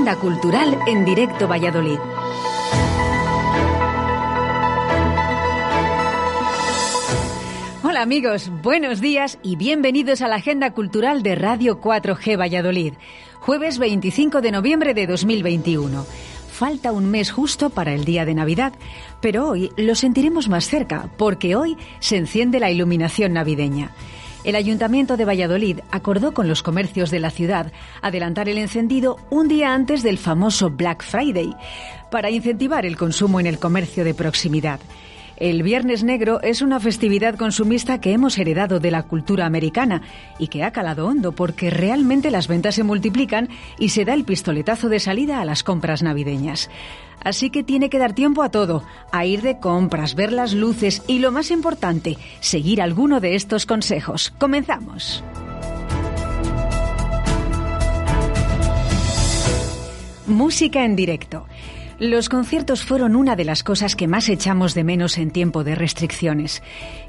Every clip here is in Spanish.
agenda cultural en directo Valladolid. Hola amigos, buenos días y bienvenidos a la agenda cultural de Radio 4G Valladolid, jueves 25 de noviembre de 2021. Falta un mes justo para el día de Navidad, pero hoy lo sentiremos más cerca porque hoy se enciende la iluminación navideña. El Ayuntamiento de Valladolid acordó con los comercios de la ciudad adelantar el encendido un día antes del famoso Black Friday para incentivar el consumo en el comercio de proximidad. El Viernes Negro es una festividad consumista que hemos heredado de la cultura americana y que ha calado hondo porque realmente las ventas se multiplican y se da el pistoletazo de salida a las compras navideñas. Así que tiene que dar tiempo a todo, a ir de compras, ver las luces y lo más importante, seguir alguno de estos consejos. Comenzamos. Música en directo. Los conciertos fueron una de las cosas que más echamos de menos en tiempo de restricciones.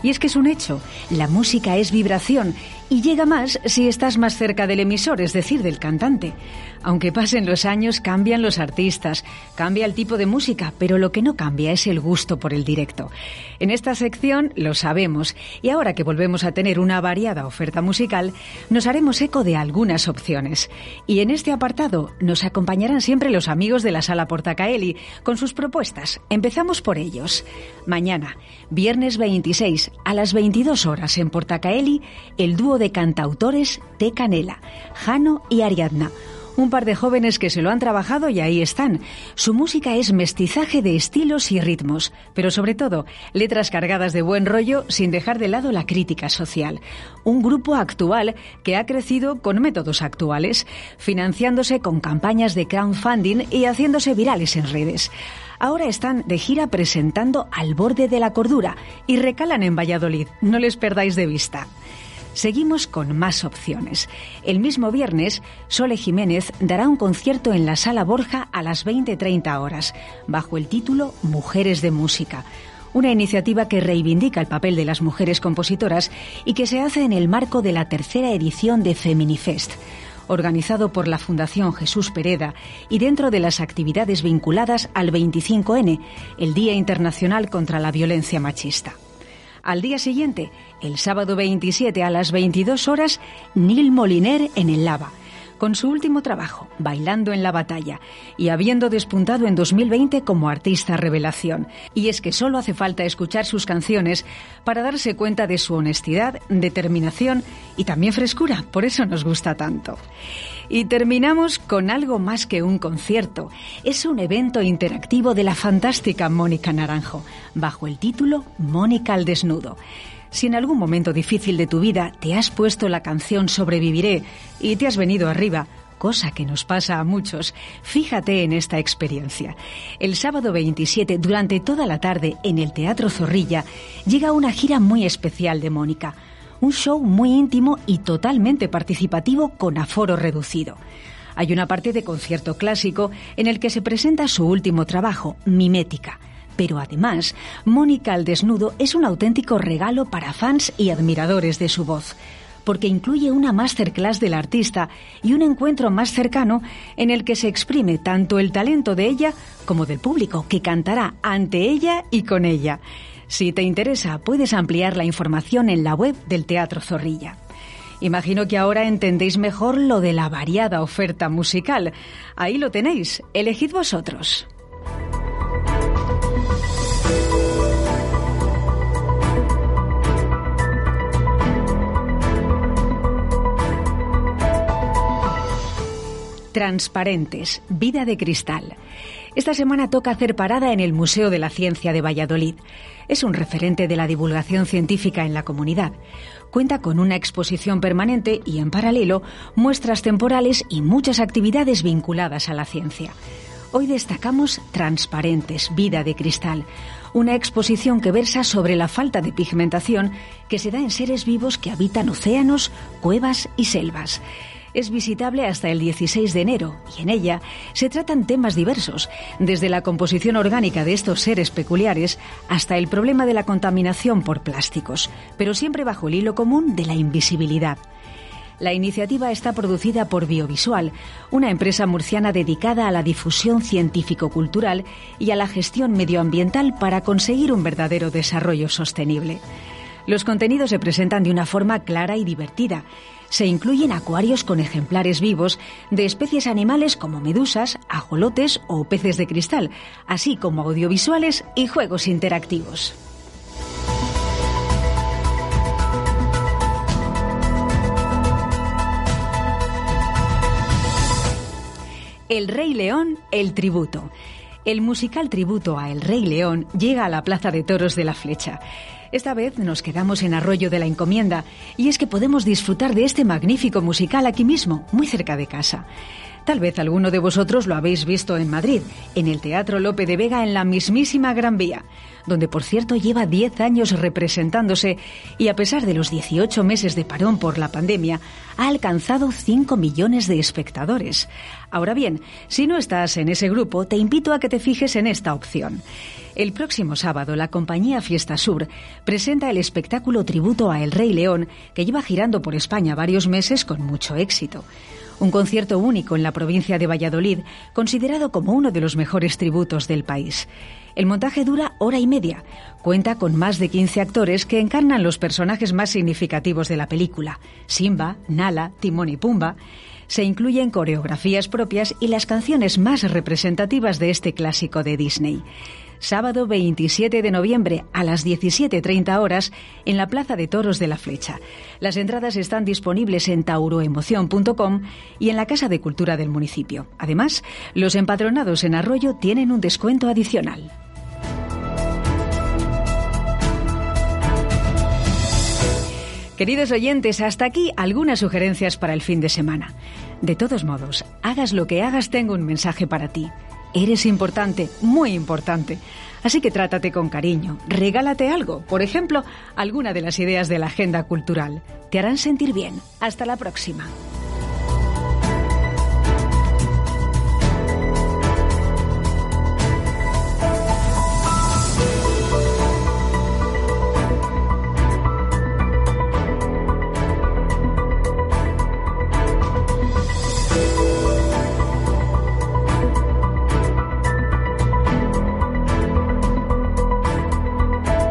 Y es que es un hecho, la música es vibración y llega más si estás más cerca del emisor, es decir, del cantante. Aunque pasen los años, cambian los artistas, cambia el tipo de música, pero lo que no cambia es el gusto por el directo. En esta sección lo sabemos y ahora que volvemos a tener una variada oferta musical, nos haremos eco de algunas opciones. Y en este apartado nos acompañarán siempre los amigos de la Sala Con sus propuestas. Empezamos por ellos. Mañana, viernes 26 a las 22 horas en Portacaeli, el dúo de cantautores T. Canela, Jano y Ariadna un par de jóvenes que se lo han trabajado y ahí están. Su música es mestizaje de estilos y ritmos, pero sobre todo letras cargadas de buen rollo sin dejar de lado la crítica social. Un grupo actual que ha crecido con métodos actuales, financiándose con campañas de crowdfunding y haciéndose virales en redes. Ahora están de gira presentando Al borde de la cordura y recalan en Valladolid. No les perdáis de vista. Seguimos con más opciones. El mismo viernes, Sole Jiménez dará un concierto en la Sala Borja a las 20.30 horas, bajo el título Mujeres de Música. Una iniciativa que reivindica el papel de las mujeres compositoras y que se hace en el marco de la tercera edición de Feminifest organizado por la Fundación Jesús Pereda y dentro de las actividades vinculadas al 25N, el Día Internacional contra la Violencia Machista. Al día siguiente, el sábado 27 a las 22 horas, Neil Moliner en el Lava, con su último trabajo, Bailando en la Batalla, y habiendo despuntado en 2020 como artista revelación. Y es que solo hace falta escuchar sus canciones para darse cuenta de su honestidad, determinación y también frescura, por eso nos gusta tanto. Y terminamos con algo más que un concierto. Es un evento interactivo de la fantástica Mónica Naranjo, bajo el título Mónica al desnudo. Si en algún momento difícil de tu vida te has puesto la canción Sobreviviré y te has venido arriba, cosa que nos pasa a muchos, fíjate en esta experiencia. El sábado 27, durante toda la tarde, en el Teatro Zorrilla, llega una gira muy especial de Mónica un show muy íntimo y totalmente participativo con aforo reducido. Hay una parte de concierto clásico en el que se presenta su último trabajo, Mimética. Pero además, Mónica al desnudo es un auténtico regalo para fans y admiradores de su voz, porque incluye una masterclass del artista y un encuentro más cercano en el que se exprime tanto el talento de ella como del público, que cantará ante ella y con ella. Si te interesa, puedes ampliar la información en la web del Teatro Zorrilla. Imagino que ahora entendéis mejor lo de la variada oferta musical. Ahí lo tenéis, elegid vosotros. Transparentes, vida de cristal. Esta semana toca hacer parada en el Museo de la Ciencia de Valladolid. Es un referente de la divulgación científica en la comunidad. Cuenta con una exposición permanente y, en paralelo, muestras temporales y muchas actividades vinculadas a la ciencia. Hoy destacamos Transparentes, Vida de Cristal, una exposición que versa sobre la falta de pigmentación que se da en seres vivos que habitan océanos, cuevas y selvas es visitable hasta el 16 de enero y en ella se tratan temas diversos, desde la composición orgánica de estos seres peculiares hasta el problema de la contaminación por plásticos, pero siempre bajo el hilo común de la invisibilidad. La iniciativa está producida por Biovisual, una empresa murciana dedicada a la difusión científico-cultural y a la gestión medioambiental para conseguir un verdadero desarrollo sostenible. Los contenidos se presentan de una forma clara y divertida. Se incluyen acuarios con ejemplares vivos de especies animales como medusas, ajolotes o peces de cristal, así como audiovisuales y juegos interactivos. El Rey León, el tributo. El musical tributo a El Rey León llega a la Plaza de Toros de la Flecha. Esta vez nos quedamos en Arroyo de la Encomienda y es que podemos disfrutar de este magnífico musical aquí mismo, muy cerca de casa. Tal vez alguno de vosotros lo habéis visto en Madrid, en el Teatro Lope de Vega en la mismísima Gran Vía, donde por cierto lleva 10 años representándose y a pesar de los 18 meses de parón por la pandemia, ha alcanzado 5 millones de espectadores. Ahora bien, si no estás en ese grupo, te invito a que te fijes en esta opción. El próximo sábado, la compañía Fiesta Sur presenta el espectáculo tributo a El Rey León, que lleva girando por España varios meses con mucho éxito. Un concierto único en la provincia de Valladolid, considerado como uno de los mejores tributos del país. El montaje dura hora y media. Cuenta con más de 15 actores que encarnan los personajes más significativos de la película: Simba, Nala, Timón y Pumba. Se incluyen coreografías propias y las canciones más representativas de este clásico de Disney sábado 27 de noviembre a las 17.30 horas en la Plaza de Toros de la Flecha. Las entradas están disponibles en tauroemoción.com y en la Casa de Cultura del municipio. Además, los empadronados en Arroyo tienen un descuento adicional. Queridos oyentes, hasta aquí algunas sugerencias para el fin de semana. De todos modos, hagas lo que hagas, tengo un mensaje para ti. Eres importante, muy importante. Así que trátate con cariño, regálate algo, por ejemplo, alguna de las ideas de la agenda cultural. Te harán sentir bien. Hasta la próxima.